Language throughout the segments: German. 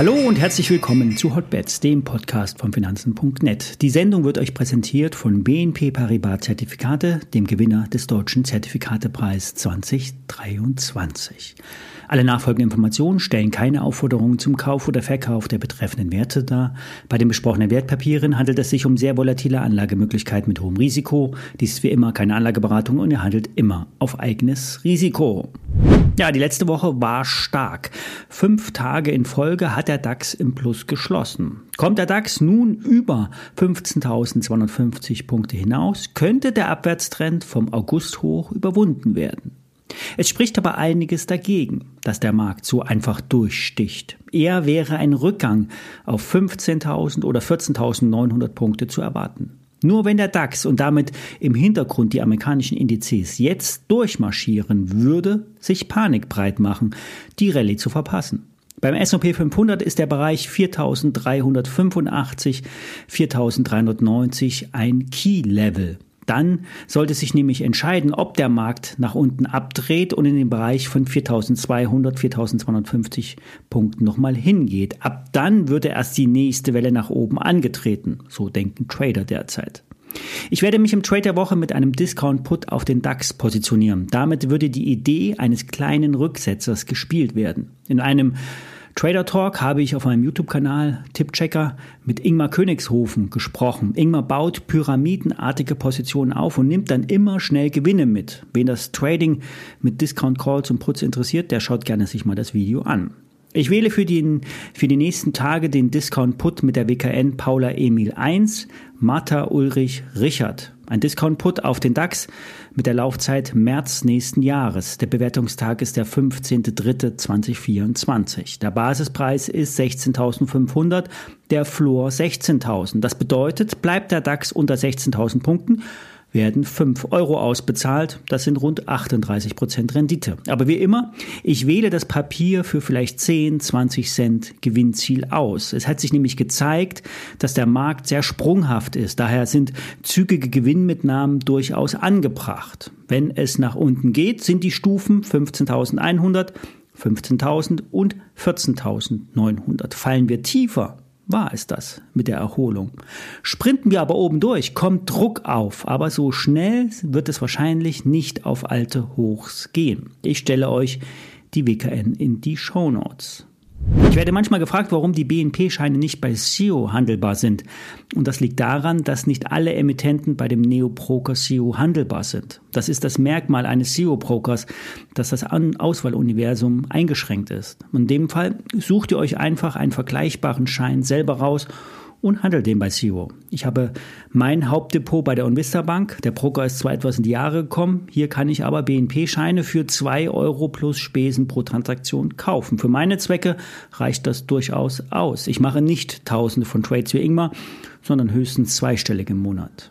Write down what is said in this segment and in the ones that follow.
Hallo und herzlich willkommen zu Hotbets, dem Podcast von Finanzen.net. Die Sendung wird euch präsentiert von BNP Paribas Zertifikate, dem Gewinner des Deutschen Zertifikatepreis 2023. Alle nachfolgenden Informationen stellen keine Aufforderungen zum Kauf oder Verkauf der betreffenden Werte dar. Bei den besprochenen Wertpapieren handelt es sich um sehr volatile Anlagemöglichkeiten mit hohem Risiko. Dies ist wie immer keine Anlageberatung und ihr handelt immer auf eigenes Risiko. Ja, die letzte Woche war stark. Fünf Tage in Folge hat der DAX im Plus geschlossen. Kommt der DAX nun über 15.250 Punkte hinaus, könnte der Abwärtstrend vom August hoch überwunden werden. Es spricht aber einiges dagegen, dass der Markt so einfach durchsticht. Eher wäre ein Rückgang auf 15.000 oder 14.900 Punkte zu erwarten. Nur wenn der DAX und damit im Hintergrund die amerikanischen Indizes jetzt durchmarschieren, würde sich Panik breit machen, die Rallye zu verpassen. Beim S&P 500 ist der Bereich 4.385, 4.390 ein Key-Level. Dann sollte sich nämlich entscheiden, ob der Markt nach unten abdreht und in den Bereich von 4200, 4250 Punkten nochmal hingeht. Ab dann würde erst die nächste Welle nach oben angetreten. So denken Trader derzeit. Ich werde mich im Trade der Woche mit einem Discount-Put auf den DAX positionieren. Damit würde die Idee eines kleinen Rücksetzers gespielt werden. In einem Trader Talk habe ich auf meinem YouTube-Kanal Tippchecker mit Ingmar Königshofen gesprochen. Ingmar baut pyramidenartige Positionen auf und nimmt dann immer schnell Gewinne mit. Wen das Trading mit Discount Calls und Puts interessiert, der schaut gerne sich mal das Video an. Ich wähle für, den, für die nächsten Tage den Discount Put mit der WKN Paula Emil 1, Martha Ulrich Richard. Ein Discount-Put auf den DAX mit der Laufzeit März nächsten Jahres. Der Bewertungstag ist der 15.03.2024. Der Basispreis ist 16.500, der Floor 16.000. Das bedeutet, bleibt der DAX unter 16.000 Punkten, werden 5 Euro ausbezahlt. Das sind rund 38 Prozent Rendite. Aber wie immer, ich wähle das Papier für vielleicht 10, 20 Cent Gewinnziel aus. Es hat sich nämlich gezeigt, dass der Markt sehr sprunghaft ist. Daher sind zügige Gewinnmitnahmen durchaus angebracht. Wenn es nach unten geht, sind die Stufen 15.100, 15.000 und 14.900. Fallen wir tiefer, war es das mit der Erholung. Sprinten wir aber oben durch, kommt Druck auf, aber so schnell wird es wahrscheinlich nicht auf alte Hochs gehen. Ich stelle euch die WKN in die Show Notes. Ich werde manchmal gefragt, warum die BNP-Scheine nicht bei SEO handelbar sind. Und das liegt daran, dass nicht alle Emittenten bei dem Neo-Broker SEO handelbar sind. Das ist das Merkmal eines SEO-Brokers, dass das Auswahluniversum eingeschränkt ist. In dem Fall sucht ihr euch einfach einen vergleichbaren Schein selber raus und handle den bei Zero. Ich habe mein Hauptdepot bei der Unvista Bank. Der Broker ist zwar etwas in die Jahre gekommen, hier kann ich aber BNP-Scheine für zwei Euro plus Spesen pro Transaktion kaufen. Für meine Zwecke reicht das durchaus aus. Ich mache nicht tausende von Trades wie Ingmar, sondern höchstens zweistellig im Monat.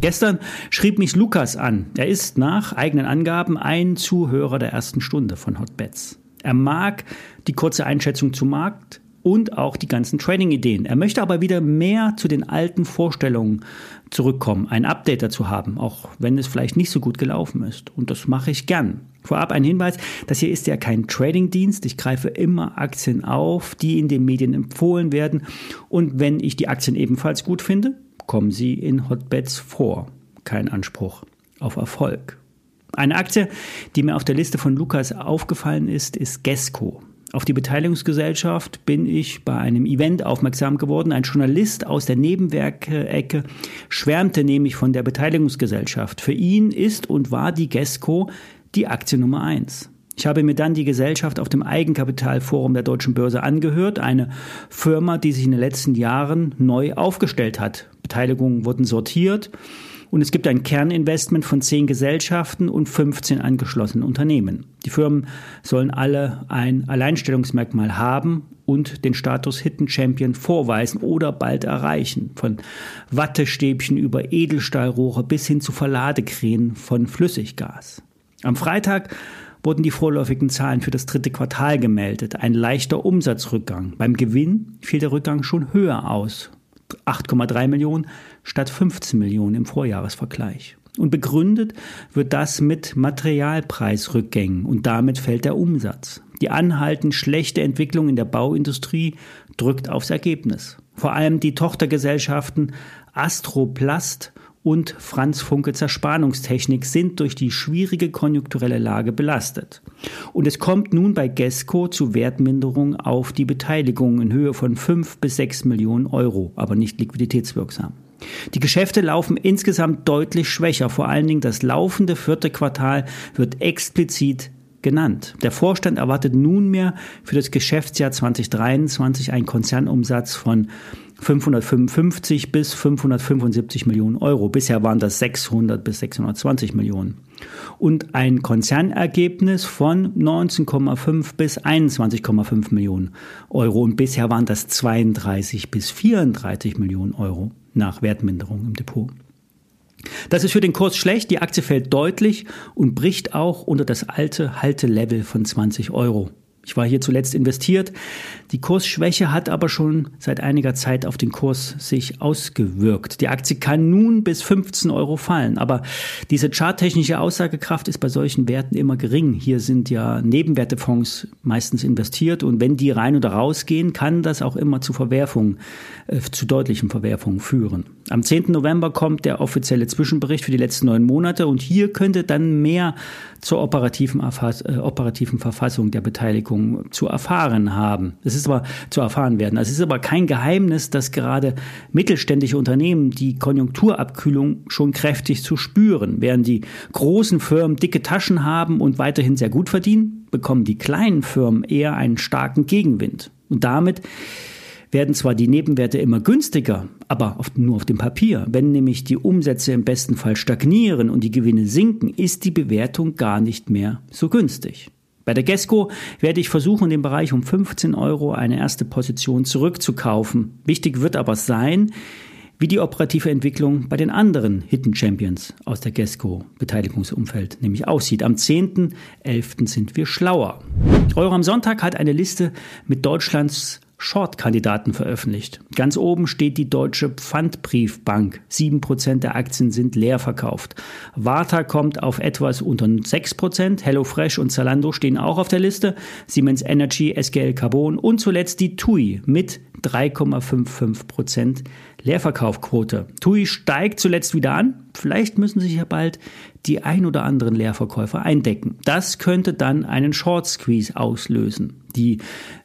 Gestern schrieb mich Lukas an. Er ist nach eigenen Angaben ein Zuhörer der ersten Stunde von Hotbets. Er mag die kurze Einschätzung zum Markt, und auch die ganzen Trading-Ideen. Er möchte aber wieder mehr zu den alten Vorstellungen zurückkommen, ein Update dazu haben, auch wenn es vielleicht nicht so gut gelaufen ist. Und das mache ich gern. Vorab ein Hinweis, das hier ist ja kein Trading-Dienst. Ich greife immer Aktien auf, die in den Medien empfohlen werden. Und wenn ich die Aktien ebenfalls gut finde, kommen sie in Hotbeds vor. Kein Anspruch auf Erfolg. Eine Aktie, die mir auf der Liste von Lukas aufgefallen ist, ist Gesco. Auf die Beteiligungsgesellschaft bin ich bei einem Event aufmerksam geworden. Ein Journalist aus der Nebenwerkecke schwärmte nämlich von der Beteiligungsgesellschaft. Für ihn ist und war die GESCO die Aktie Nummer eins. Ich habe mir dann die Gesellschaft auf dem Eigenkapitalforum der Deutschen Börse angehört, eine Firma, die sich in den letzten Jahren neu aufgestellt hat. Beteiligungen wurden sortiert und es gibt ein Kerninvestment von zehn Gesellschaften und 15 angeschlossenen Unternehmen. Die Firmen sollen alle ein Alleinstellungsmerkmal haben und den Status Hidden Champion vorweisen oder bald erreichen. Von Wattestäbchen über Edelstahlrohre bis hin zu Verladekränen von Flüssiggas. Am Freitag wurden die vorläufigen Zahlen für das dritte Quartal gemeldet. Ein leichter Umsatzrückgang. Beim Gewinn fiel der Rückgang schon höher aus. 8,3 Millionen statt 15 Millionen im Vorjahresvergleich. Und begründet wird das mit Materialpreisrückgängen und damit fällt der Umsatz. Die anhaltend schlechte Entwicklung in der Bauindustrie drückt aufs Ergebnis. Vor allem die Tochtergesellschaften Astroplast und Franz Funke Zerspannungstechnik sind durch die schwierige konjunkturelle Lage belastet. Und es kommt nun bei Gesco zu Wertminderung auf die Beteiligung in Höhe von 5 bis 6 Millionen Euro, aber nicht liquiditätswirksam. Die Geschäfte laufen insgesamt deutlich schwächer. Vor allen Dingen das laufende vierte Quartal wird explizit genannt. Der Vorstand erwartet nunmehr für das Geschäftsjahr 2023 einen Konzernumsatz von 555 bis 575 Millionen Euro. Bisher waren das 600 bis 620 Millionen. Und ein Konzernergebnis von 19,5 bis 21,5 Millionen Euro. Und bisher waren das 32 bis 34 Millionen Euro nach Wertminderung im Depot. Das ist für den Kurs schlecht. Die Aktie fällt deutlich und bricht auch unter das alte Haltelevel von 20 Euro. Ich war hier zuletzt investiert. Die Kursschwäche hat aber schon seit einiger Zeit auf den Kurs sich ausgewirkt. Die Aktie kann nun bis 15 Euro fallen, aber diese charttechnische Aussagekraft ist bei solchen Werten immer gering. Hier sind ja Nebenwertefonds meistens investiert und wenn die rein oder rausgehen, kann das auch immer zu Verwerfungen, äh, zu deutlichen Verwerfungen führen. Am 10. November kommt der offizielle Zwischenbericht für die letzten neun Monate und hier könnte dann mehr zur operativen, äh, operativen Verfassung der Beteiligung zu erfahren haben. Es ist aber zu erfahren werden. Es ist aber kein Geheimnis, dass gerade mittelständische Unternehmen die Konjunkturabkühlung schon kräftig zu spüren. Während die großen Firmen dicke Taschen haben und weiterhin sehr gut verdienen, bekommen die kleinen Firmen eher einen starken Gegenwind. Und damit werden zwar die Nebenwerte immer günstiger, aber nur auf dem Papier. Wenn nämlich die Umsätze im besten Fall stagnieren und die Gewinne sinken, ist die Bewertung gar nicht mehr so günstig. Bei der Gesco werde ich versuchen, in dem Bereich um 15 Euro eine erste Position zurückzukaufen. Wichtig wird aber sein, wie die operative Entwicklung bei den anderen Hidden Champions aus der Gesco Beteiligungsumfeld nämlich aussieht. Am 10.11. sind wir schlauer. Euro am Sonntag hat eine Liste mit Deutschlands Short-Kandidaten veröffentlicht. Ganz oben steht die Deutsche Pfandbriefbank. Sieben Prozent der Aktien sind leer verkauft. Warta kommt auf etwas unter sechs Prozent. HelloFresh und Zalando stehen auch auf der Liste. Siemens Energy, SGL Carbon und zuletzt die TUI mit 3,55 Prozent Leerverkaufquote. TUI steigt zuletzt wieder an. Vielleicht müssen sich ja bald die ein oder anderen Leerverkäufer eindecken. Das könnte dann einen Short Squeeze auslösen. Die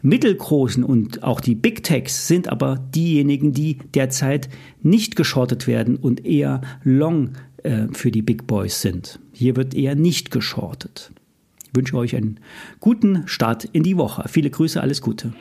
mittelgroßen und auch die Big Techs sind aber diejenigen, die derzeit nicht geschortet werden und eher long äh, für die Big Boys sind. Hier wird eher nicht geschortet. Ich wünsche euch einen guten Start in die Woche. Viele Grüße, alles Gute.